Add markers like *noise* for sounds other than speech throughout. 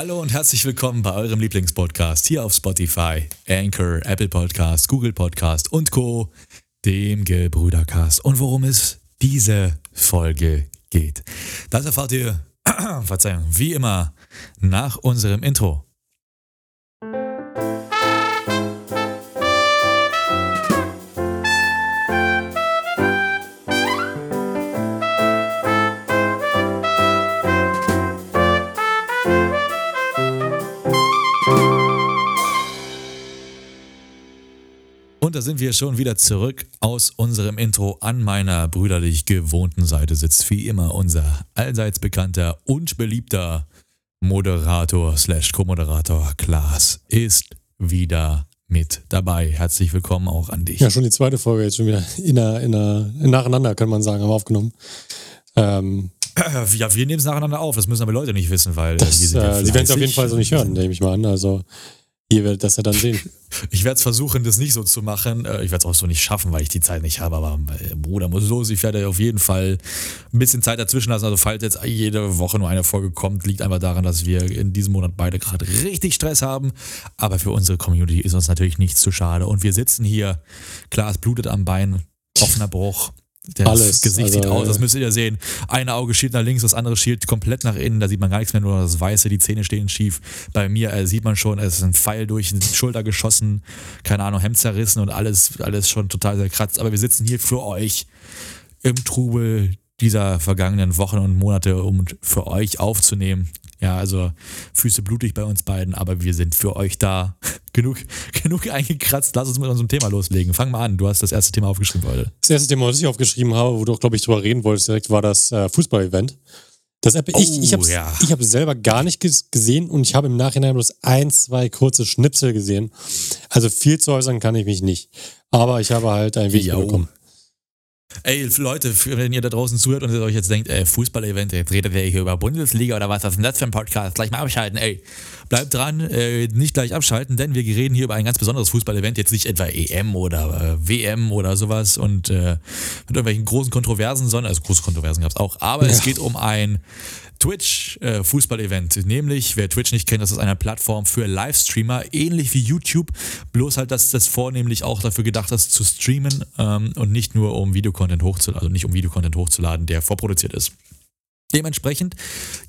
Hallo und herzlich willkommen bei eurem Lieblingspodcast hier auf Spotify, Anchor, Apple Podcast, Google Podcast und Co., dem Gebrüdercast. Und worum es diese Folge geht. Das erfahrt ihr, *clears throat* Verzeihung, wie immer nach unserem Intro. Und da sind wir schon wieder zurück aus unserem Intro. An meiner brüderlich gewohnten Seite sitzt wie immer unser allseits bekannter und beliebter Moderator slash Co-Moderator Klaas ist wieder mit dabei. Herzlich willkommen auch an dich. Ja, schon die zweite Folge jetzt schon wieder in der, in der, nacheinander, kann man sagen, haben wir aufgenommen. Ähm, *clears throat* ja, wir nehmen es nacheinander auf. Das müssen aber Leute nicht wissen, weil das, äh, ja Sie werden es auf jeden Fall so nicht hören, nehme ich mal an. Also Ihr werdet das ja dann sehen. *laughs* Ich werde es versuchen, das nicht so zu machen. Äh, ich werde es auch so nicht schaffen, weil ich die Zeit nicht habe. Aber äh, Bruder muss los. Ich werde auf jeden Fall ein bisschen Zeit dazwischen lassen. Also falls jetzt jede Woche nur eine Folge kommt, liegt einfach daran, dass wir in diesem Monat beide gerade richtig Stress haben. Aber für unsere Community ist uns natürlich nichts zu schade. Und wir sitzen hier, klar, es blutet am Bein, offener Bruch. Das Alles. Gesicht also, sieht aus, das müsst ihr sehen. Ein Auge schielt nach links, das andere schielt komplett nach innen, da sieht man gar nichts mehr, nur das Weiße, die Zähne stehen schief. Bei mir äh, sieht man schon, es ist ein Pfeil durch die Schulter geschossen, keine Ahnung, Hemd zerrissen und alles, alles schon total zerkratzt. Aber wir sitzen hier für euch im Trubel dieser vergangenen Wochen und Monate, um für euch aufzunehmen. Ja, also Füße blutig bei uns beiden, aber wir sind für euch da. *laughs* genug, genug eingekratzt. Lass uns mit unserem Thema loslegen. Fang mal an. Du hast das erste Thema aufgeschrieben heute. Das erste Thema, was ich aufgeschrieben habe, wo du auch, glaube ich, drüber reden wolltest, direkt war das äh, Fußball-Event. Das App, oh, ich, ich habe ja. ich hab selber gar nicht gesehen und ich habe im Nachhinein bloß ein, zwei kurze Schnipsel gesehen. Also viel zu äußern kann ich mich nicht. Aber ich habe halt ein Video bekommen. Ey, Leute, wenn ihr da draußen zuhört und ihr euch jetzt denkt, ey, Fußball-Event, jetzt redet ihr hier über Bundesliga oder was, was ist denn das für ein Podcast? Gleich mal abschalten, ey. Bleibt dran, äh, nicht gleich abschalten, denn wir reden hier über ein ganz besonderes Fußball-Event, jetzt nicht etwa EM oder äh, WM oder sowas und äh, mit irgendwelchen großen Kontroversen, sondern, also große Kontroversen gab es auch, aber ja. es geht um ein Twitch-Fußball-Event. Äh, Nämlich, wer Twitch nicht kennt, das ist eine Plattform für Livestreamer, ähnlich wie YouTube, bloß halt, dass das vornehmlich auch dafür gedacht ist, zu streamen ähm, und nicht nur um Videocontent hochzuladen, also nicht um Videocontent hochzuladen, der vorproduziert ist. Dementsprechend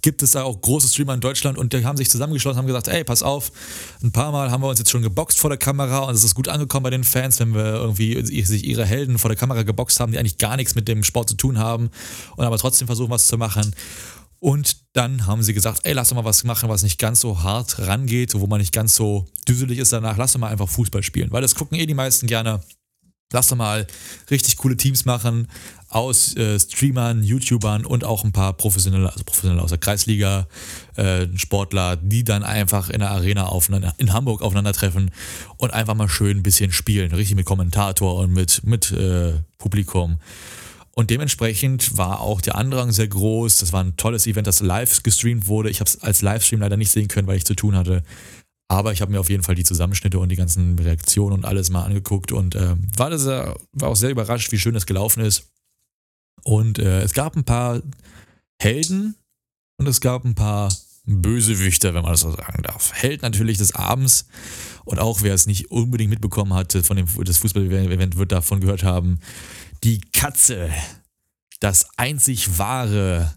gibt es da auch große Streamer in Deutschland und die haben sich zusammengeschlossen, haben gesagt, ey, pass auf, ein paar Mal haben wir uns jetzt schon geboxt vor der Kamera und es ist gut angekommen bei den Fans, wenn wir irgendwie sich ihre Helden vor der Kamera geboxt haben, die eigentlich gar nichts mit dem Sport zu tun haben und aber trotzdem versuchen, was zu machen. Und dann haben sie gesagt, ey, lass doch mal was machen, was nicht ganz so hart rangeht, wo man nicht ganz so düselig ist danach. Lass doch mal einfach Fußball spielen, weil das gucken eh die meisten gerne. Lass doch mal richtig coole Teams machen aus äh, Streamern, YouTubern und auch ein paar professionelle, also professionelle aus der Kreisliga, äh, Sportler, die dann einfach in der Arena aufeinander, in Hamburg aufeinandertreffen und einfach mal schön ein bisschen spielen, richtig mit Kommentator und mit, mit äh, Publikum. Und dementsprechend war auch der Andrang sehr groß. Das war ein tolles Event, das live gestreamt wurde. Ich habe es als Livestream leider nicht sehen können, weil ich zu tun hatte. Aber ich habe mir auf jeden Fall die Zusammenschnitte und die ganzen Reaktionen und alles mal angeguckt und äh, war, das, war auch sehr überrascht, wie schön das gelaufen ist. Und äh, es gab ein paar Helden und es gab ein paar Bösewichter, wenn man das so sagen darf. Held natürlich des Abends und auch wer es nicht unbedingt mitbekommen hatte von dem Fußball-Event, wird davon gehört haben, die Katze, das einzig wahre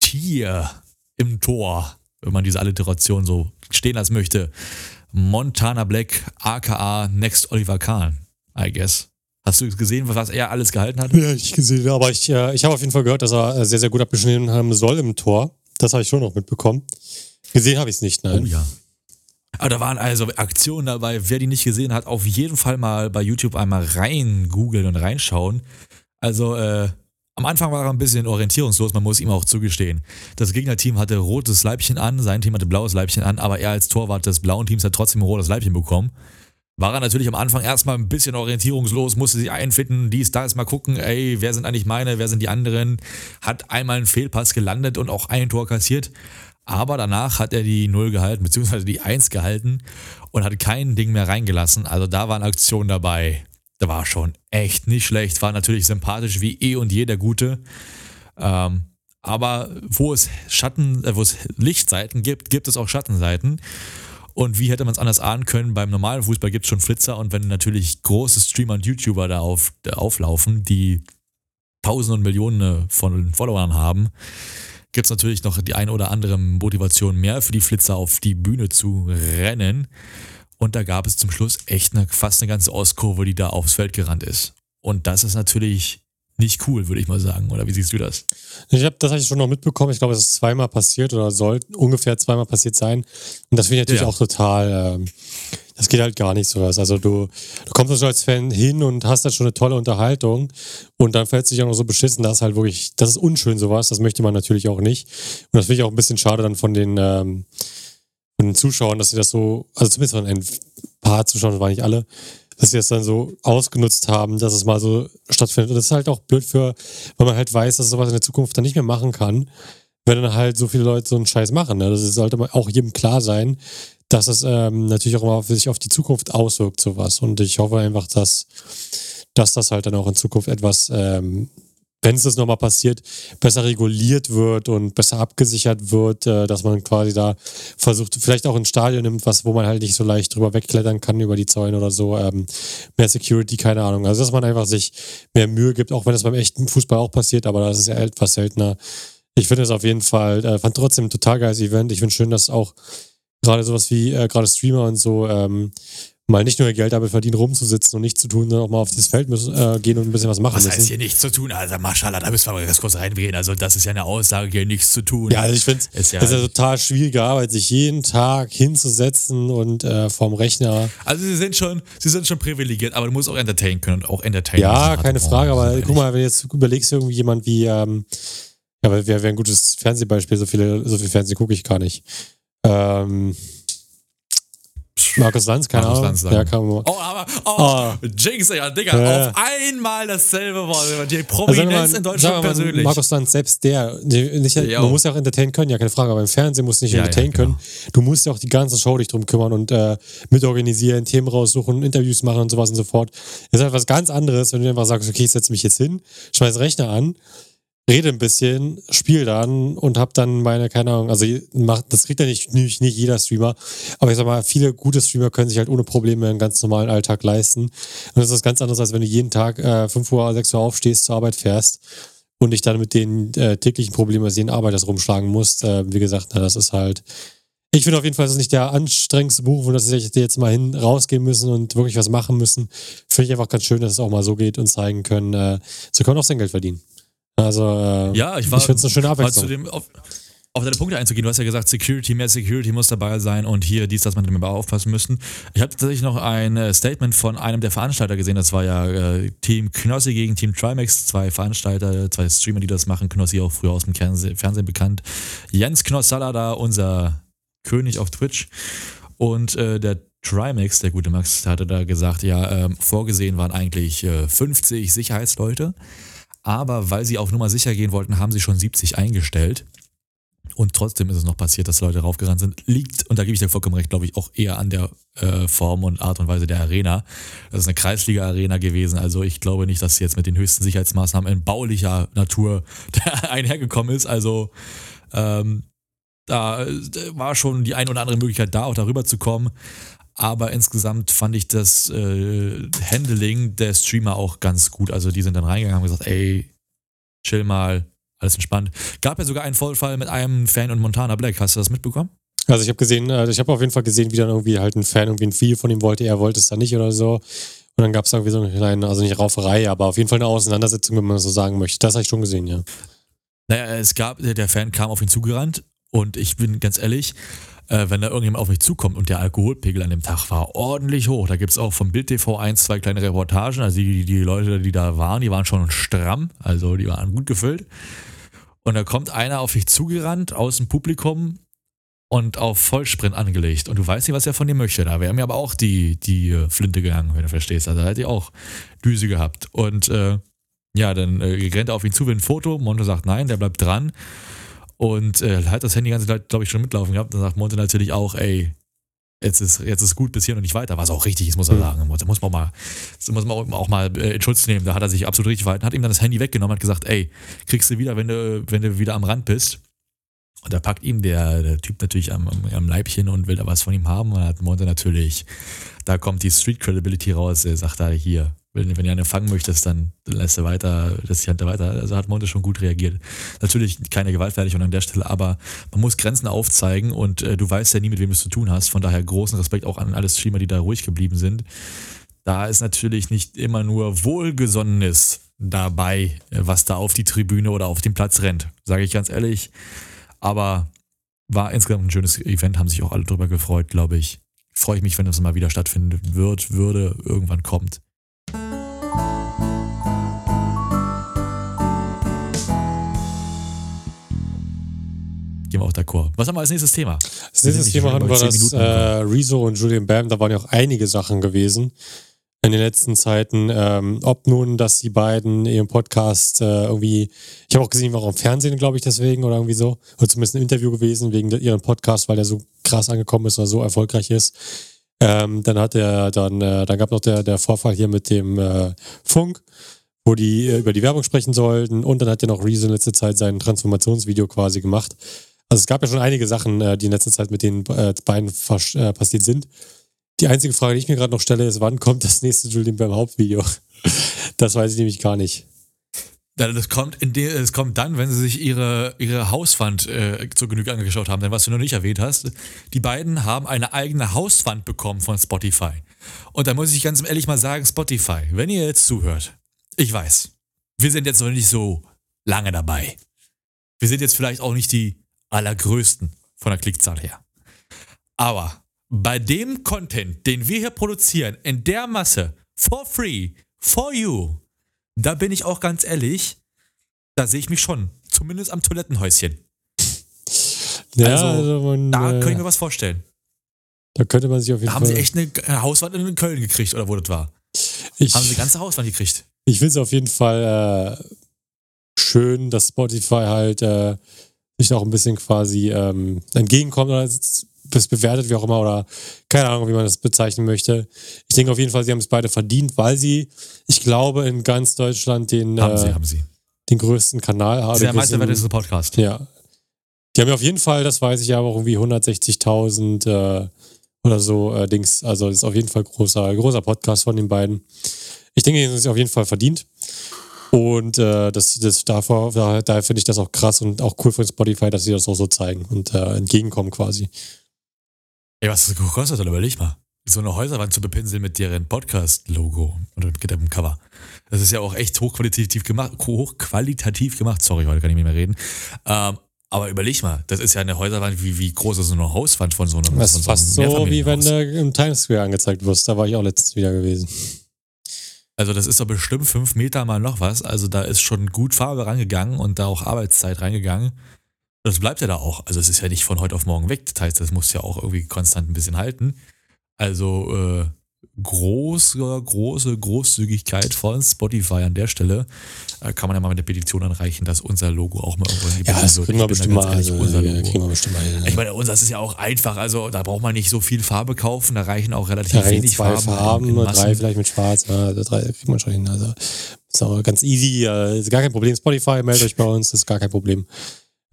Tier im Tor, wenn man diese Alliteration so stehen lassen möchte. Montana Black, aka Next Oliver Kahn, I guess. Hast du gesehen, was er alles gehalten hat? Ja, ich gesehen, aber ich, äh, ich habe auf jeden Fall gehört, dass er äh, sehr, sehr gut abgeschnitten haben soll im Tor. Das habe ich schon noch mitbekommen. Gesehen habe ich es nicht, nein. Oh ja. Aber da waren also Aktionen dabei. Wer die nicht gesehen hat, auf jeden Fall mal bei YouTube einmal rein googeln und reinschauen. Also, äh, am Anfang war er ein bisschen orientierungslos, man muss ihm auch zugestehen. Das Gegnerteam hatte rotes Leibchen an, sein Team hatte blaues Leibchen an, aber er als Torwart des blauen Teams hat trotzdem ein rotes Leibchen bekommen. War er natürlich am Anfang erstmal ein bisschen orientierungslos, musste sich einfinden, dies, da ist mal gucken, ey, wer sind eigentlich meine, wer sind die anderen, hat einmal einen Fehlpass gelandet und auch ein Tor kassiert. Aber danach hat er die 0 gehalten, beziehungsweise die 1 gehalten und hat kein Ding mehr reingelassen. Also da waren Aktionen dabei. Da war schon echt nicht schlecht. War natürlich sympathisch wie eh und je der Gute. Ähm, Aber wo es Schatten, äh, wo es Lichtseiten gibt, gibt es auch Schattenseiten. Und wie hätte man es anders ahnen können? Beim normalen Fußball gibt es schon Flitzer und wenn natürlich große Streamer und YouTuber da auf, da auflaufen, die Tausende und Millionen von Followern haben, gibt es natürlich noch die eine oder andere Motivation mehr für die Flitzer auf die Bühne zu rennen. Und da gab es zum Schluss echt eine, fast eine ganze Ostkurve, die da aufs Feld gerannt ist. Und das ist natürlich nicht cool, würde ich mal sagen. Oder wie siehst du das? Ich habe das hab ich schon noch mitbekommen. Ich glaube, es ist zweimal passiert oder soll ungefähr zweimal passiert sein. Und das finde ich natürlich ja. auch total. Ähm, das geht halt gar nicht sowas. Also du, du kommst schon als Fan hin und hast dann schon eine tolle Unterhaltung und dann fällt sich auch noch so beschissen, das ist halt wirklich, das ist unschön sowas, das möchte man natürlich auch nicht. Und das finde ich auch ein bisschen schade dann von den, ähm, von den Zuschauern, dass sie das so, also zumindest von ein paar Zuschauern, das waren nicht alle, dass sie das dann so ausgenutzt haben, dass es mal so stattfindet. Und das ist halt auch blöd für, weil man halt weiß, dass sowas in der Zukunft dann nicht mehr machen kann, wenn dann halt so viele Leute so einen Scheiß machen. Ne? Das sollte auch jedem klar sein, dass es ähm, natürlich auch immer sich auf die Zukunft auswirkt, sowas. Und ich hoffe einfach, dass, dass das halt dann auch in Zukunft etwas, ähm, wenn es das nochmal passiert, besser reguliert wird und besser abgesichert wird, äh, dass man quasi da versucht, vielleicht auch ein Stadion nimmt, was, wo man halt nicht so leicht drüber wegklettern kann über die Zäune oder so. Ähm, mehr Security, keine Ahnung. Also, dass man einfach sich mehr Mühe gibt, auch wenn das beim echten Fußball auch passiert, aber das ist ja etwas seltener. Ich finde es auf jeden Fall, äh, fand trotzdem ein total geiles Event. Ich finde schön, dass auch gerade sowas wie äh, gerade Streamer und so ähm, mal nicht nur ihr Geld damit verdienen, rumzusitzen und nichts zu tun, sondern auch mal auf das Feld müssen, äh, gehen und ein bisschen was machen was müssen. Heißt hier nichts zu tun? Also Maschallah, da müssen wir mal ganz kurz reingehen. Also das ist ja eine Aussage, hier nichts zu tun. Ja, also ich finde es ja, ist ja total schwierige Arbeit, sich jeden Tag hinzusetzen und äh, vorm Rechner. Also sie sind schon, sie sind schon privilegiert, aber du musst auch entertainen können und auch entertainen. Ja, keine Frage, aber guck mal, wenn jetzt überlegst irgendwie jemand wie, ähm, ja, wäre wär ein gutes Fernsehbeispiel, so viele, so viel Fernsehen gucke ich gar nicht. Ähm, Markus Lanz, keine Markus Ahnung. Lanz ja, kann man. Oh, aber, oh, oh. Jinx, ja, Digga, ja. auf einmal dasselbe Wort. Die Prominenz also, in Deutschland mal, persönlich. Markus Lanz, selbst der, nicht, man muss ja auch entertainen können, ja, keine Frage, aber im Fernsehen musst du nicht ja, entertainen ja, genau. können. Du musst ja auch die ganze Show dich drum kümmern und äh, mitorganisieren, Themen raussuchen, Interviews machen und sowas und so fort. Das ist halt was ganz anderes, wenn du einfach sagst, okay, ich setze mich jetzt hin, schmeiß Rechner an rede ein bisschen, spiele dann und habe dann meine, keine Ahnung, also macht, das kriegt ja nicht, nicht, nicht jeder Streamer, aber ich sag mal, viele gute Streamer können sich halt ohne Probleme einen ganz normalen Alltag leisten. Und das ist ganz anderes, als wenn du jeden Tag äh, 5 Uhr, 6 Uhr aufstehst, zur Arbeit fährst und dich dann mit den äh, täglichen Problemen als jeden Arbeiter rumschlagen musst. Äh, wie gesagt, na, das ist halt. Ich finde auf jeden Fall, das ist nicht der anstrengendste Buch, wo das jetzt mal hin rausgehen müssen und wirklich was machen müssen. Finde ich einfach ganz schön, dass es auch mal so geht und zeigen können, äh, so kann man auch sein Geld verdienen. Also, äh, ja, ich, war, ich finde es eine schöne Abwechslung. Zu dem, auf, auf deine Punkte einzugehen, du hast ja gesagt, Security, mehr Security muss dabei sein und hier dies, dass man damit aufpassen müssen. Ich habe tatsächlich noch ein äh, Statement von einem der Veranstalter gesehen, das war ja äh, Team Knossi gegen Team Trimax, zwei Veranstalter, zwei Streamer, die das machen. Knossi auch früher aus dem Fernsehen bekannt. Jens Knossalla da, unser König auf Twitch. Und äh, der Trimax, der gute Max, hatte da gesagt, ja, ähm, vorgesehen waren eigentlich äh, 50 Sicherheitsleute aber weil sie auf Nummer sicher gehen wollten, haben sie schon 70 eingestellt. Und trotzdem ist es noch passiert, dass Leute raufgerannt sind. Liegt, und da gebe ich dir vollkommen recht, glaube ich, auch eher an der äh, Form und Art und Weise der Arena. Das ist eine Kreisliga-Arena gewesen. Also ich glaube nicht, dass sie jetzt mit den höchsten Sicherheitsmaßnahmen in baulicher Natur *laughs* einhergekommen ist. Also ähm, da war schon die ein oder andere Möglichkeit da, auch darüber zu kommen. Aber insgesamt fand ich das äh, Handling der Streamer auch ganz gut. Also die sind dann reingegangen und gesagt, ey, chill mal, alles entspannt. Gab ja sogar einen Vollfall mit einem Fan und Montana Black. Hast du das mitbekommen? Also ich habe gesehen, äh, ich habe auf jeden Fall gesehen, wie dann irgendwie halt ein Fan irgendwie ein Video von ihm wollte, er wollte es dann nicht oder so. Und dann gab es irgendwie so eine kleine, also nicht Rauferei, aber auf jeden Fall eine Auseinandersetzung, wenn man so sagen möchte. Das habe ich schon gesehen, ja. Naja, es gab, der Fan kam auf ihn zugerannt und ich bin ganz ehrlich, äh, wenn da irgendjemand auf mich zukommt und der Alkoholpegel an dem Tag war ordentlich hoch. Da gibt es auch vom Bild TV ein, zwei kleine Reportagen. Also die, die Leute, die da waren, die waren schon stramm, also die waren gut gefüllt. Und da kommt einer auf dich zugerannt aus dem Publikum und auf Vollsprint angelegt. Und du weißt nicht, was er von dir möchte. Da wäre mir aber auch die, die äh, Flinte gegangen, wenn du verstehst. Also da hätte ich auch Düse gehabt. Und äh, ja, dann äh, rennt er auf ihn zu, will ein Foto. Monte sagt nein, der bleibt dran. Und äh, hat das Handy die ganze Zeit, glaube ich, schon mitlaufen gehabt. Dann sagt Monte natürlich auch, ey, jetzt ist, jetzt ist gut bis hier und nicht weiter, was auch richtig ist, muss er mhm. sagen. Da muss man, mal, muss man auch mal äh, in Schutz nehmen. Da hat er sich absolut richtig verhalten, hat ihm dann das Handy weggenommen, hat gesagt, ey, kriegst du wieder, wenn du, wenn du wieder am Rand bist. Und da packt ihm der, der Typ natürlich am, am, Leibchen und will da was von ihm haben. Und hat Monte natürlich, da kommt die Street Credibility raus. Er sagt da hier, wenn, wenn ihr eine fangen möchtest, dann, dann lässt er weiter, lässt die Hand weiter. Also hat Monte schon gut reagiert. Natürlich keine Gewaltfertigung an der Stelle, aber man muss Grenzen aufzeigen und äh, du weißt ja nie, mit wem du es zu tun hast. Von daher großen Respekt auch an alle Streamer, die da ruhig geblieben sind. Da ist natürlich nicht immer nur Wohlgesonnenes dabei, was da auf die Tribüne oder auf den Platz rennt. Sage ich ganz ehrlich. Aber war insgesamt ein schönes Event, haben sich auch alle drüber gefreut, glaube ich. Freue ich mich, wenn das mal wieder stattfinden wird, würde, irgendwann kommt. Gehen wir auch d'accord. Was haben wir als nächstes Thema? Das nächste Thema hatten wir das äh, Rezo und Julian Bam, da waren ja auch einige Sachen gewesen in den letzten Zeiten. Ähm, ob nun, dass die beiden ihren Podcast äh, irgendwie, ich habe auch gesehen, war auch im Fernsehen, glaube ich, deswegen oder irgendwie so, oder zumindest ein Interview gewesen wegen ihrem Podcast, weil der so krass angekommen ist oder so erfolgreich ist. Ähm, dann hat er, dann, äh, dann gab noch der, der Vorfall hier mit dem äh, Funk, wo die äh, über die Werbung sprechen sollten und dann hat er noch Reason in letzter Zeit sein Transformationsvideo quasi gemacht. Also es gab ja schon einige Sachen, äh, die in letzter Zeit mit den äh, beiden passiert sind. Die einzige Frage, die ich mir gerade noch stelle, ist, wann kommt das nächste Julian beim Hauptvideo? *laughs* Das weiß ich nämlich gar nicht. Das kommt, in de, das kommt dann, wenn sie sich ihre, ihre Hauswand äh, zur Genüge angeschaut haben. Denn was du noch nicht erwähnt hast, die beiden haben eine eigene Hauswand bekommen von Spotify. Und da muss ich ganz ehrlich mal sagen, Spotify, wenn ihr jetzt zuhört, ich weiß, wir sind jetzt noch nicht so lange dabei. Wir sind jetzt vielleicht auch nicht die allergrößten von der Klickzahl her. Aber bei dem Content, den wir hier produzieren, in der Masse, for free, for you, da bin ich auch ganz ehrlich, da sehe ich mich schon. Zumindest am Toilettenhäuschen. Ja, also, also man, da äh, könnte ich mir was vorstellen. Da könnte man sich auf jeden da Fall. Haben sie echt eine Hauswand in Köln gekriegt oder wo das war? Ich, haben sie eine ganze Hauswand gekriegt? Ich finde es auf jeden Fall äh, schön, dass Spotify halt äh, sich auch ein bisschen quasi ähm, entgegenkommt oder es bewertet, wie auch immer, oder keine Ahnung, wie man das bezeichnen möchte. Ich denke auf jeden Fall, sie haben es beide verdient, weil sie, ich glaube, in ganz Deutschland den, haben äh, sie, haben sie. den größten Kanal haben. Der meiste Podcast. Ja. Die haben ja auf jeden Fall, das weiß ich ja, auch irgendwie 160.000 äh, oder so äh, Dings. Also, das ist auf jeden Fall großer, großer Podcast von den beiden. Ich denke, sie sind auf jeden Fall verdient. Und äh, das, das davor, daher, daher finde ich das auch krass und auch cool von Spotify, dass sie das auch so zeigen und äh, entgegenkommen quasi. Ey, was das gekostet hat, überleg mal. So eine Häuserwand zu bepinseln mit deren Podcast-Logo oder mit dem Cover. Das ist ja auch echt hochqualitativ gemacht. Hochqualitativ gemacht. Sorry, heute kann ich nicht mehr reden. Ähm, aber überleg mal, das ist ja eine Häuserwand, wie, wie groß ist so eine Hauswand von so einem Das ist fast so, wie wenn du im Times Square angezeigt wirst. Da war ich auch letztens wieder gewesen. Also das ist doch bestimmt fünf Meter mal noch was. Also da ist schon gut Farbe rangegangen und da auch Arbeitszeit reingegangen. Das bleibt ja da auch. Also es ist ja nicht von heute auf morgen weg. Das heißt, das muss ja auch irgendwie konstant ein bisschen halten. Also äh, große, große Großzügigkeit von Spotify an der Stelle. Äh, kann man ja mal mit der Petition anreichen, dass unser Logo auch mal irgendwo in die Ja, das kriegen wir bestimmt mal. Also, unser kriegen wir bestimmt mal hin, Ich meine, unser ist ja auch einfach. Also da braucht man nicht so viel Farbe kaufen. Da reichen auch relativ da wenig zwei Farben. Farben drei vielleicht mit Schwarz. Ja, also drei kriegt man schon hin. Also ist auch ganz easy. Ist gar kein Problem. Spotify, meldet euch bei uns. Das ist gar kein Problem.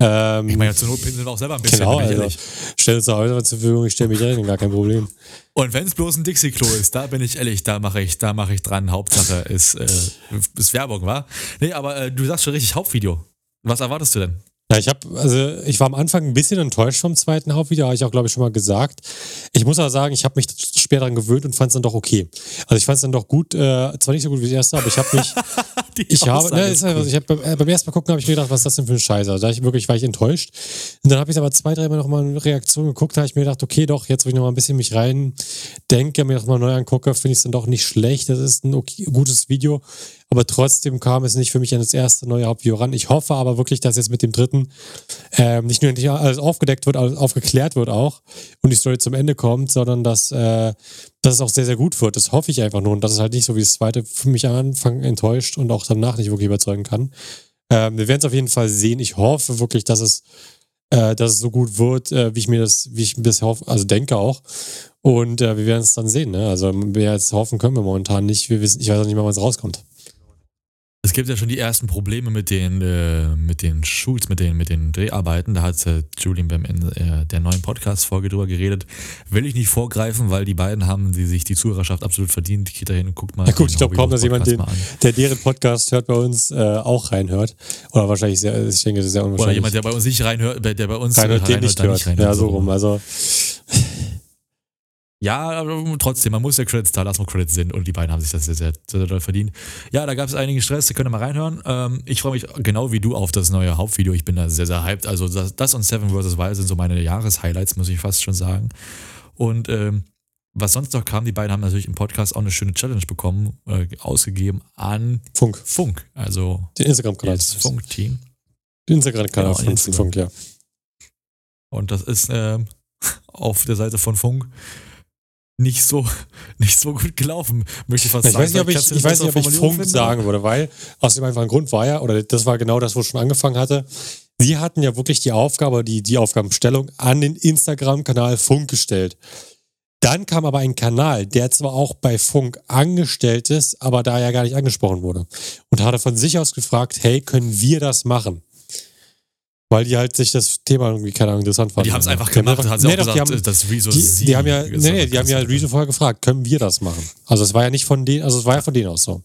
Ähm, ich meine, ja, zur Not pinseln wir auch selber ein bisschen. Genau, also, stell uns Häuser zur Verfügung, ich stelle mich rein, gar kein Problem. Und wenn es bloß ein Dixie-Klo ist, da bin ich ehrlich, da mache ich, da ich dran. Hauptsache ist, äh, ist Werbung, wa? Nee, aber äh, du sagst schon richtig Hauptvideo. Was erwartest du denn? Ja, ich habe, also ich war am Anfang ein bisschen enttäuscht vom zweiten Hauptvideo, habe ich auch, glaube ich, schon mal gesagt. Ich muss aber sagen, ich habe mich später daran gewöhnt und fand es dann doch okay. Also ich fand es dann doch gut, äh, zwar nicht so gut wie das erste, aber ich habe mich, *laughs* ich habe, ne, ist einfach, ich hab, äh, beim ersten Mal gucken habe ich mir gedacht, was ist das denn für ein Scheiße? Also da ich wirklich, war ich enttäuscht. Und dann habe ich aber zwei, dreimal nochmal eine Reaktion geguckt, da habe ich mir gedacht, okay, doch, jetzt wo ich nochmal ein bisschen mich rein denke, mir nochmal neu angucke, finde ich es dann doch nicht schlecht. Das ist ein okay, gutes Video. Aber trotzdem kam es nicht für mich an das erste neue Hauptvideo ran. Ich hoffe aber wirklich, dass jetzt mit dem dritten ähm, nicht nur nicht alles aufgedeckt wird, alles aufgeklärt wird auch und die Story zum Ende kommt, sondern dass, äh, dass es auch sehr, sehr gut wird. Das hoffe ich einfach nur. Und dass es halt nicht so wie das zweite für mich am Anfang enttäuscht und auch danach nicht wirklich überzeugen kann. Ähm, wir werden es auf jeden Fall sehen. Ich hoffe wirklich, dass es, äh, dass es so gut wird, äh, wie ich mir das, wie ich bisher hoffe, also denke auch. Und äh, wir werden es dann sehen. Ne? Also wir jetzt hoffen können wir momentan nicht. Wir wissen, ich weiß auch nicht mal, wann es rauskommt. Es gibt ja schon die ersten Probleme mit den, äh, mit den Shoots, mit den, mit den Dreharbeiten. Da hat äh, Julian beim äh, der neuen Podcast-Folge drüber geredet. Will ich nicht vorgreifen, weil die beiden haben die sich die Zuhörerschaft absolut verdient. Geht dahin und guckt mal. Ja, gut, ich glaube kaum, dass jemand, den, der deren Podcast hört, bei uns äh, auch reinhört. Oder wahrscheinlich sehr, ich denke, das ist sehr unwahrscheinlich. Oder jemand, der bei uns nicht reinhört, der bei uns reinhört, reinhört, den nicht hört. Nicht reinhört. Ja, so rum. Also. Ja, aber trotzdem, man muss ja Credits da lassen, wo Credits sind und die beiden haben sich das sehr, sehr, sehr doll verdient. Ja, da gab es einigen Stress, da könnt ihr mal reinhören. Ähm, ich freue mich genau wie du auf das neue Hauptvideo. Ich bin da sehr, sehr hyped. Also das, das und Seven vs. Wild sind so meine Jahreshighlights, muss ich fast schon sagen. Und ähm, was sonst noch kam, die beiden haben natürlich im Podcast auch eine schöne Challenge bekommen, äh, ausgegeben an Funk. Funk, also den Instagram-Kanal. Das Funk-Team. Den Instagram-Kanal genau, von Instagram. Funk, ja. Und das ist äh, *laughs* auf der Seite von Funk nicht so, *laughs* nicht so gut gelaufen, möchte ich fast ich sagen. Weiß nicht, ob ich, ich weiß nicht, ob ich Funk sagen würde, weil aus dem einfachen Grund war ja, oder das war genau das, wo es schon angefangen hatte, sie hatten ja wirklich die Aufgabe, die, die Aufgabenstellung an den Instagram-Kanal Funk gestellt. Dann kam aber ein Kanal, der zwar auch bei Funk angestellt ist, aber da ja gar nicht angesprochen wurde. Und hatte von sich aus gefragt, hey, können wir das machen? Weil die halt sich das Thema irgendwie, keine Ahnung, interessant fanden. Die haben es einfach gemacht, hat sie nee, auch doch, gesagt, die haben, dass Rezo die, die haben ja, nee, nee, die haben ja Rezo vorher gefragt, können wir das machen? Also es war ja nicht von denen, also es war ja von denen aus so.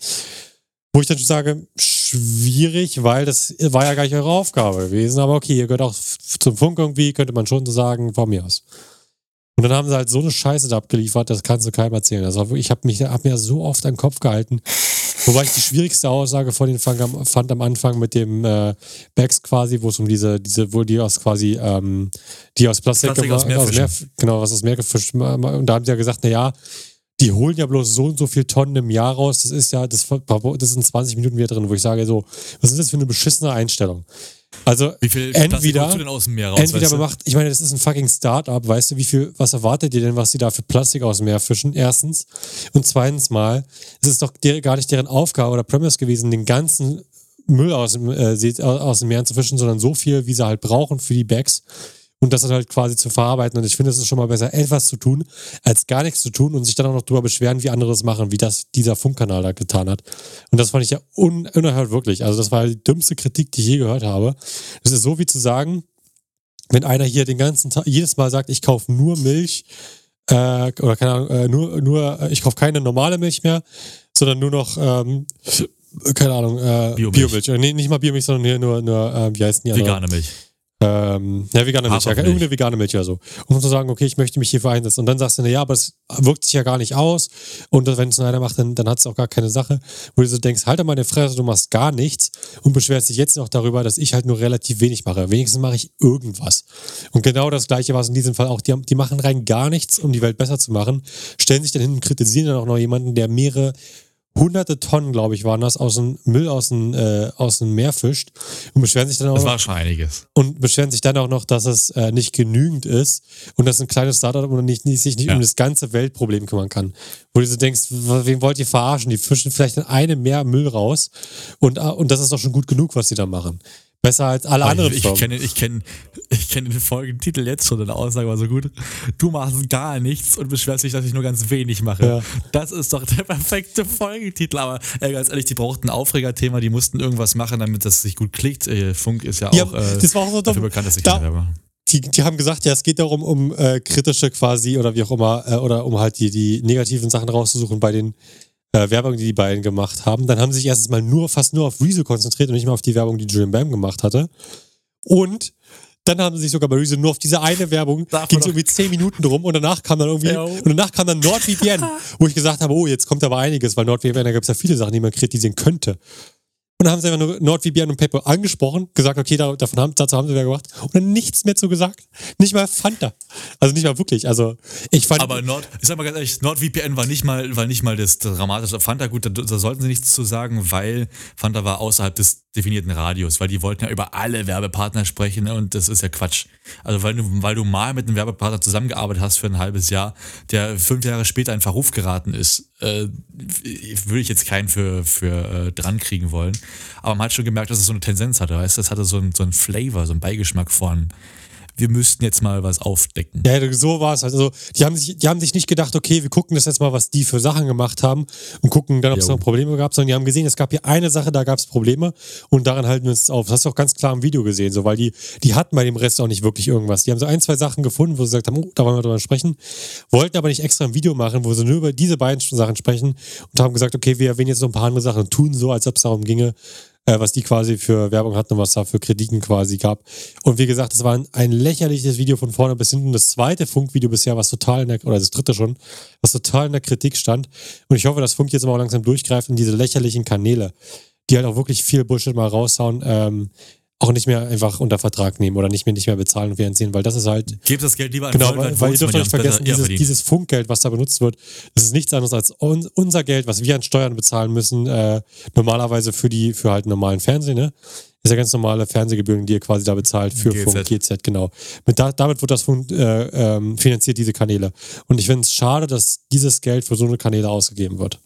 Wo ich dann schon sage, schwierig, weil das war ja gar nicht eure Aufgabe gewesen, aber okay, ihr gehört auch zum Funk irgendwie, könnte man schon so sagen, von mir aus. Und dann haben sie halt so eine Scheiße da abgeliefert, das kannst du keinem erzählen. Also ich habe mich hab mir so oft an den Kopf gehalten. Wobei ich die schwierigste Aussage von den fand, fand am Anfang mit dem äh, Bags quasi, wo es um diese, diese, wo die aus quasi, ähm, die aus Plastik, Plastik aus, Meer, aus Meer, genau, was aus Meer gefischt. Und da haben sie ja gesagt, na ja, die holen ja bloß so und so viel Tonnen im Jahr raus. Das ist ja, das, das sind 20 Minuten wieder drin, wo ich sage so, was ist das für eine beschissene Einstellung? Also wie viel entweder, du denn aus dem Meer raus, entweder weißt du? macht, ich meine, das ist ein fucking Start-up, weißt du, wie viel, was erwartet ihr denn, was sie da für Plastik aus dem Meer fischen? Erstens. Und zweitens mal, es ist doch der, gar nicht deren Aufgabe oder Premise gewesen, den ganzen Müll aus dem, äh, aus dem Meer zu fischen, sondern so viel, wie sie halt brauchen für die Bags und das dann halt quasi zu verarbeiten. Und ich finde, es ist schon mal besser, etwas zu tun, als gar nichts zu tun und sich dann auch noch darüber beschweren, wie andere es machen, wie das dieser Funkkanal da getan hat. Und das fand ich ja un unerhört wirklich. Also das war die dümmste Kritik, die ich je gehört habe. Das ist so wie zu sagen, wenn einer hier den ganzen Tag jedes Mal sagt, ich kaufe nur Milch, äh, oder keine Ahnung, äh, nur, nur, äh, ich kaufe keine normale Milch mehr, sondern nur noch, ähm, keine Ahnung, äh, Biomilch. Biomilch. Nee, nicht mal Biomilch, sondern hier nur, nur äh, wie heißt die Vegane Milch. Ähm, ja, vegane Milch, ja, irgendeine vegane Milch oder so. Um zu sagen, okay, ich möchte mich hierfür einsetzen. Und dann sagst du, ja, aber es wirkt sich ja gar nicht aus. Und wenn es einer macht, dann, dann hat es auch gar keine Sache. Wo du so denkst, halt mal eine Fresse, du machst gar nichts und beschwerst dich jetzt noch darüber, dass ich halt nur relativ wenig mache. Wenigstens mache ich irgendwas. Und genau das Gleiche war es in diesem Fall auch. Die, die machen rein gar nichts, um die Welt besser zu machen, stellen sich dann hin und kritisieren dann auch noch jemanden, der mehrere hunderte Tonnen, glaube ich, waren das, aus dem Müll aus dem, äh, aus dem Meer fischt und beschweren sich dann auch. Das war schon einiges. Und beschweren sich dann auch noch, dass es äh, nicht genügend ist und dass ein kleines Startup und nicht, nicht, sich nicht ja. um das ganze Weltproblem kümmern kann. Wo du so denkst, wen wollt ihr verarschen? Die fischen vielleicht in einem Meer Müll raus und, äh, und das ist doch schon gut genug, was sie da machen. Besser als alle anderen ich, ich kenne ich kenn, ich kenn den Folgentitel jetzt schon, deine Aussage war so gut. Du machst gar nichts und beschwerst dich, dass ich nur ganz wenig mache. Ja. Das ist doch der perfekte Folgentitel. Aber ey, ganz ehrlich, die brauchten ein Aufregerthema, die mussten irgendwas machen, damit das sich gut klickt. Äh, Funk ist ja, ja auch äh, das war auch so dafür bekannt, dass ich da, machen. Die, die, haben gesagt, ja, es geht darum, um äh, kritische quasi oder wie auch immer, äh, oder um halt die, die negativen Sachen rauszusuchen bei den äh, Werbung, die die beiden gemacht haben. Dann haben sie sich erstens mal nur, fast nur auf Rezo konzentriert und nicht mal auf die Werbung, die Julian Bam gemacht hatte. Und dann haben sie sich sogar bei Rezo nur auf diese eine Werbung, ging es irgendwie zehn Minuten drum und danach kam dann irgendwie, ja. und danach kam dann NordVPN, wo ich gesagt habe, oh, jetzt kommt aber einiges, weil NordVPN, da gibt es ja viele Sachen, die man kritisieren könnte. Und dann haben sie einfach nur NordVPN und PayPal angesprochen, gesagt, okay, davon haben, dazu haben sie wieder gemacht und dann nichts mehr zu gesagt. Nicht mal Fanta. Also nicht mal wirklich. Also ich fand. Aber Nord, ich sag mal ganz ehrlich, NordVPN war nicht mal, war nicht mal das, dramatische Fanta. Gut, da, da, sollten sie nichts zu sagen, weil Fanta war außerhalb des definierten Radius, weil die wollten ja über alle Werbepartner sprechen und das ist ja Quatsch. Also weil du, weil du mal mit einem Werbepartner zusammengearbeitet hast für ein halbes Jahr, der fünf Jahre später in Verruf geraten ist, äh, würde ich jetzt keinen für, für äh, dran kriegen wollen. Aber man hat schon gemerkt, dass es so eine Tendenz hatte, weißt du, es hatte so ein, so ein Flavor, so ein Beigeschmack von wir müssten jetzt mal was aufdecken. Ja, so war es. Also, die haben, sich, die haben sich nicht gedacht, okay, wir gucken das jetzt mal, was die für Sachen gemacht haben und gucken dann, ob es noch Probleme gab, sondern die haben gesehen, es gab hier eine Sache, da gab es Probleme und daran halten wir uns auf. Das hast du auch ganz klar im Video gesehen, so, weil die, die hatten bei dem Rest auch nicht wirklich irgendwas. Die haben so ein, zwei Sachen gefunden, wo sie gesagt haben, oh, da wollen wir drüber sprechen, wollten aber nicht extra ein Video machen, wo sie nur über diese beiden Sachen sprechen und haben gesagt, okay, wir erwähnen jetzt noch ein paar andere Sachen und tun so, als ob es darum ginge, äh, was die quasi für Werbung hatten und was da für Kritiken quasi gab. Und wie gesagt, das war ein, ein lächerliches Video von vorne bis hinten. Das zweite Funkvideo bisher, was total in der, oder das dritte schon, was total in der Kritik stand. Und ich hoffe, dass Funk jetzt mal langsam durchgreift in diese lächerlichen Kanäle, die halt auch wirklich viel Bullshit mal raushauen. Ähm, auch nicht mehr einfach unter Vertrag nehmen oder nicht mehr nicht mehr bezahlen und finanzieren, weil das ist halt. Gebt das Geld lieber an Genau, weil, weil ihr dürft euch vergessen, dieses, dieses, Funkgeld, was da benutzt wird, das ist nichts anderes als un, unser Geld, was wir an Steuern bezahlen müssen, äh, normalerweise für die, für halt normalen Fernsehen, ne? ist ja ganz normale Fernsehgebühren, die ihr quasi da bezahlt für GZ. Funk, GZ, genau. Mit da, damit wird das Funk äh, ähm, finanziert, diese Kanäle. Und ich finde es schade, dass dieses Geld für so eine Kanäle ausgegeben wird.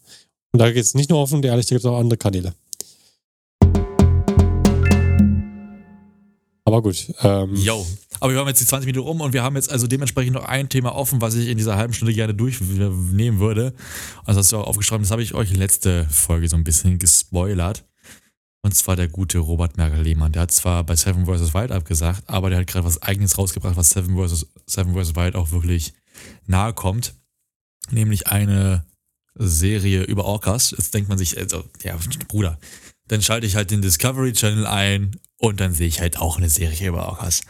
Und da geht es nicht nur offen, ehrlich, da gibt es auch andere Kanäle. Aber gut. Ähm, Yo. Aber wir haben jetzt die 20 Minuten um und wir haben jetzt also dementsprechend noch ein Thema offen, was ich in dieser halben Stunde gerne durchnehmen würde. Also hast du auch aufgeschrieben, das habe ich euch letzte Folge so ein bisschen gespoilert. Und zwar der gute Robert Merkel-Lehmann. Der hat zwar bei Seven vs. Wild abgesagt, aber der hat gerade was Eigenes rausgebracht, was Seven vs. Seven vs. Wild auch wirklich nahe kommt. Nämlich eine Serie über Orcas. Jetzt denkt man sich, also, ja, Bruder, dann schalte ich halt den Discovery Channel ein und dann sehe ich halt auch eine Serie über Orcas.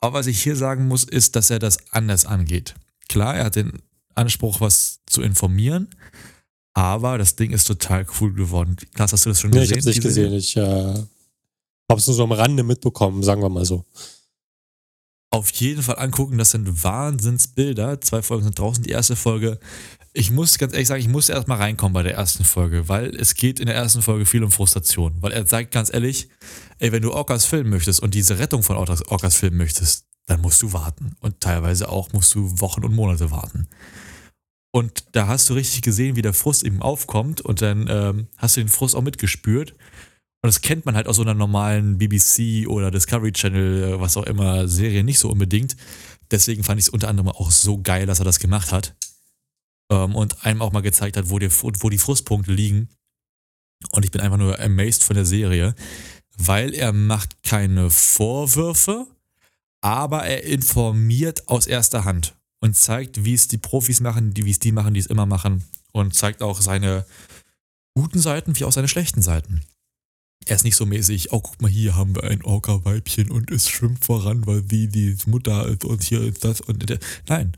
Aber was ich hier sagen muss, ist, dass er das anders angeht. Klar, er hat den Anspruch, was zu informieren, aber das Ding ist total cool geworden. Klaas, hast du das schon gesehen? Nee, ich habe es nicht gesehen. Ich äh, habe es nur so am Rande mitbekommen, sagen wir mal so. Auf jeden Fall angucken, das sind Wahnsinnsbilder. Zwei Folgen sind draußen. Die erste Folge ich muss ganz ehrlich sagen, ich musste erstmal reinkommen bei der ersten Folge, weil es geht in der ersten Folge viel um Frustration. Weil er sagt ganz ehrlich, ey, wenn du Orcas filmen möchtest und diese Rettung von Orcas, Orcas filmen möchtest, dann musst du warten. Und teilweise auch musst du Wochen und Monate warten. Und da hast du richtig gesehen, wie der Frust eben aufkommt und dann ähm, hast du den Frust auch mitgespürt. Und das kennt man halt aus so einer normalen BBC oder Discovery Channel, äh, was auch immer, Serie nicht so unbedingt. Deswegen fand ich es unter anderem auch so geil, dass er das gemacht hat ähm, und einem auch mal gezeigt hat, wo die, wo die Frustpunkte liegen. Und ich bin einfach nur amazed von der Serie, weil er macht keine Vorwürfe, aber er informiert aus erster Hand und zeigt, wie es die Profis machen, wie es die machen, die es immer machen und zeigt auch seine guten Seiten wie auch seine schlechten Seiten. Er ist nicht so mäßig, oh guck mal, hier haben wir ein Orca-Weibchen und es schwimmt voran, weil sie die Mutter ist und hier ist das und der. Nein.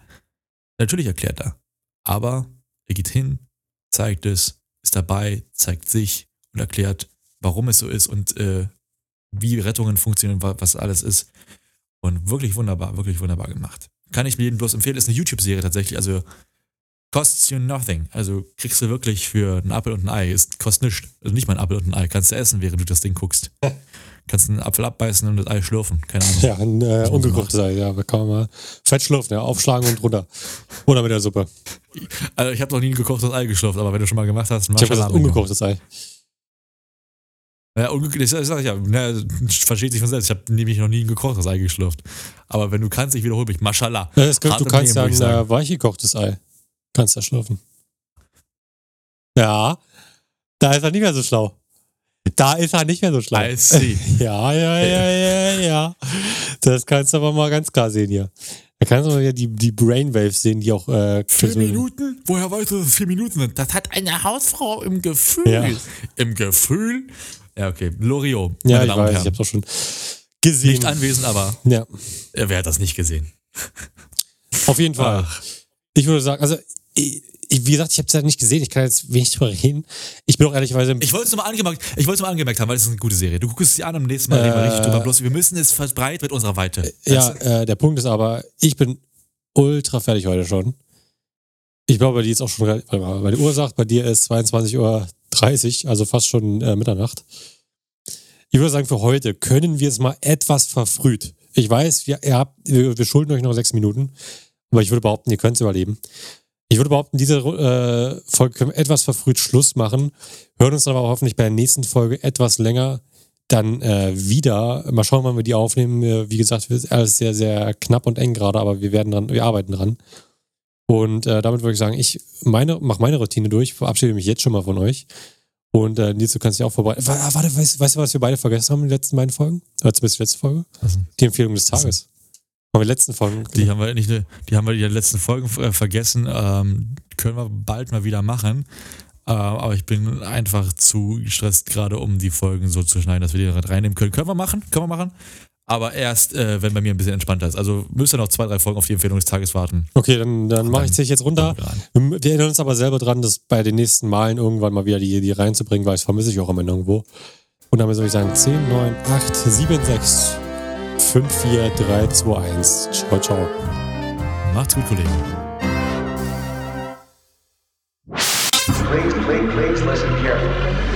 Natürlich erklärt er. Aber er geht hin, zeigt es, ist dabei, zeigt sich und erklärt, warum es so ist und äh, wie Rettungen funktionieren, was alles ist. Und wirklich wunderbar, wirklich wunderbar gemacht. Kann ich mir jedem bloß empfehlen, ist eine YouTube-Serie tatsächlich, also costs you nothing. Also kriegst du wirklich für einen Apfel und ein Ei, ist kostet nichts. Also nicht mal ein Apfel und ein Ei, kannst du essen, während du das Ding guckst. *laughs* Kannst einen Apfel abbeißen und das Ei schlürfen. Keine Ahnung. Ja, ein äh, ungekochtes Ei, ja. Da kann man mal fett schlürfen, ja. Aufschlagen und runter. Oder mit der Suppe. Also ich habe noch nie ein gekochtes Ei geschlürft, aber wenn du schon mal gemacht hast, mach ich habe ungekochtes Ei. Ja, ich sag ja, na, versteht sich von selbst. Ich habe nämlich noch nie ein gekochtes Ei geschlürft. Aber wenn du kannst, ich wiederhole mich. Maschallah. Ja, du kannst ja ein äh, weich gekochtes Ei. Kannst ja schlürfen. Ja, da ist er nicht mehr so schlau. Da ist er nicht mehr so schlau. I see. *laughs* Ja, ja, ja, ja, ja. Das kannst du aber mal ganz klar sehen hier. Da kannst du mal ja die, die Brainwaves sehen, die auch. Äh, vier Minuten? Woher weißt du, dass es vier Minuten sind? Das hat eine Hausfrau im Gefühl. Ja. Im Gefühl? Ja, okay. Loriot. Ja, ich weiß, ich hab's auch schon gesehen. Nicht anwesend, aber. Ja. Wer hat das nicht gesehen? Auf jeden Fall. Ach. Ich würde sagen, also ich, wie gesagt, ich habe es ja nicht gesehen, ich kann jetzt wenig *laughs* drüber reden. Ich bin auch ehrlicherweise. Ich wollte es nur mal angemerkt, ich wollte mal angemerkt haben, weil es ist eine gute Serie. Du guckst es dir an und am nächsten Mal äh, reden wir richtig drüber. Bloß wir müssen es verbreiten mit unserer Weite. Ja, äh, der Punkt ist aber, ich bin ultra fertig heute schon. Ich glaube, bei dir ist auch schon, warte mal, bei der Uhr sagt, bei dir ist 22.30 Uhr, also fast schon äh, Mitternacht. Ich würde sagen, für heute können wir es mal etwas verfrüht. Ich weiß, wir, ihr habt, wir, wir schulden euch noch sechs Minuten, aber ich würde behaupten, ihr könnt es überleben. Ich würde behaupten, diese äh, Folge können wir etwas verfrüht Schluss machen, hören uns dann aber hoffentlich bei der nächsten Folge etwas länger dann äh, wieder. Mal schauen, wann wir die aufnehmen. Wie gesagt, ist alles sehr, sehr knapp und eng gerade, aber wir werden dran, wir arbeiten dran. Und äh, damit würde ich sagen, ich meine, mache meine Routine durch, verabschiede mich jetzt schon mal von euch. Und äh, Nils, du kannst dich auch vorbei. Warte, weißt, weißt, du, was wir beide vergessen haben in den letzten beiden Folgen? Oder zumindest die letzte Folge? Was? Die Empfehlung des Tages. Haben wir letzten Folgen. Die haben wir nicht, die haben wir in den letzten Folgen äh, vergessen. Ähm, können wir bald mal wieder machen. Äh, aber ich bin einfach zu gestresst, gerade um die Folgen so zu schneiden, dass wir die reinnehmen können. Können wir machen, können wir machen. Aber erst, äh, wenn bei mir ein bisschen entspannter ist. Also müsst ihr noch zwei, drei Folgen auf die Empfehlung des Tages warten. Okay, dann, dann mache ich es jetzt runter. Wir, wir erinnern uns aber selber dran, dass bei den nächsten Malen irgendwann mal wieder die, die reinzubringen, weil das vermisse ich auch immer irgendwo. Und dann soll ich sagen 10, 9, 8, 7, 6, 5, 4, 3, 2, 1. Ciao, ciao. Macht's gut, Kollegen. Please, please, please listen carefully.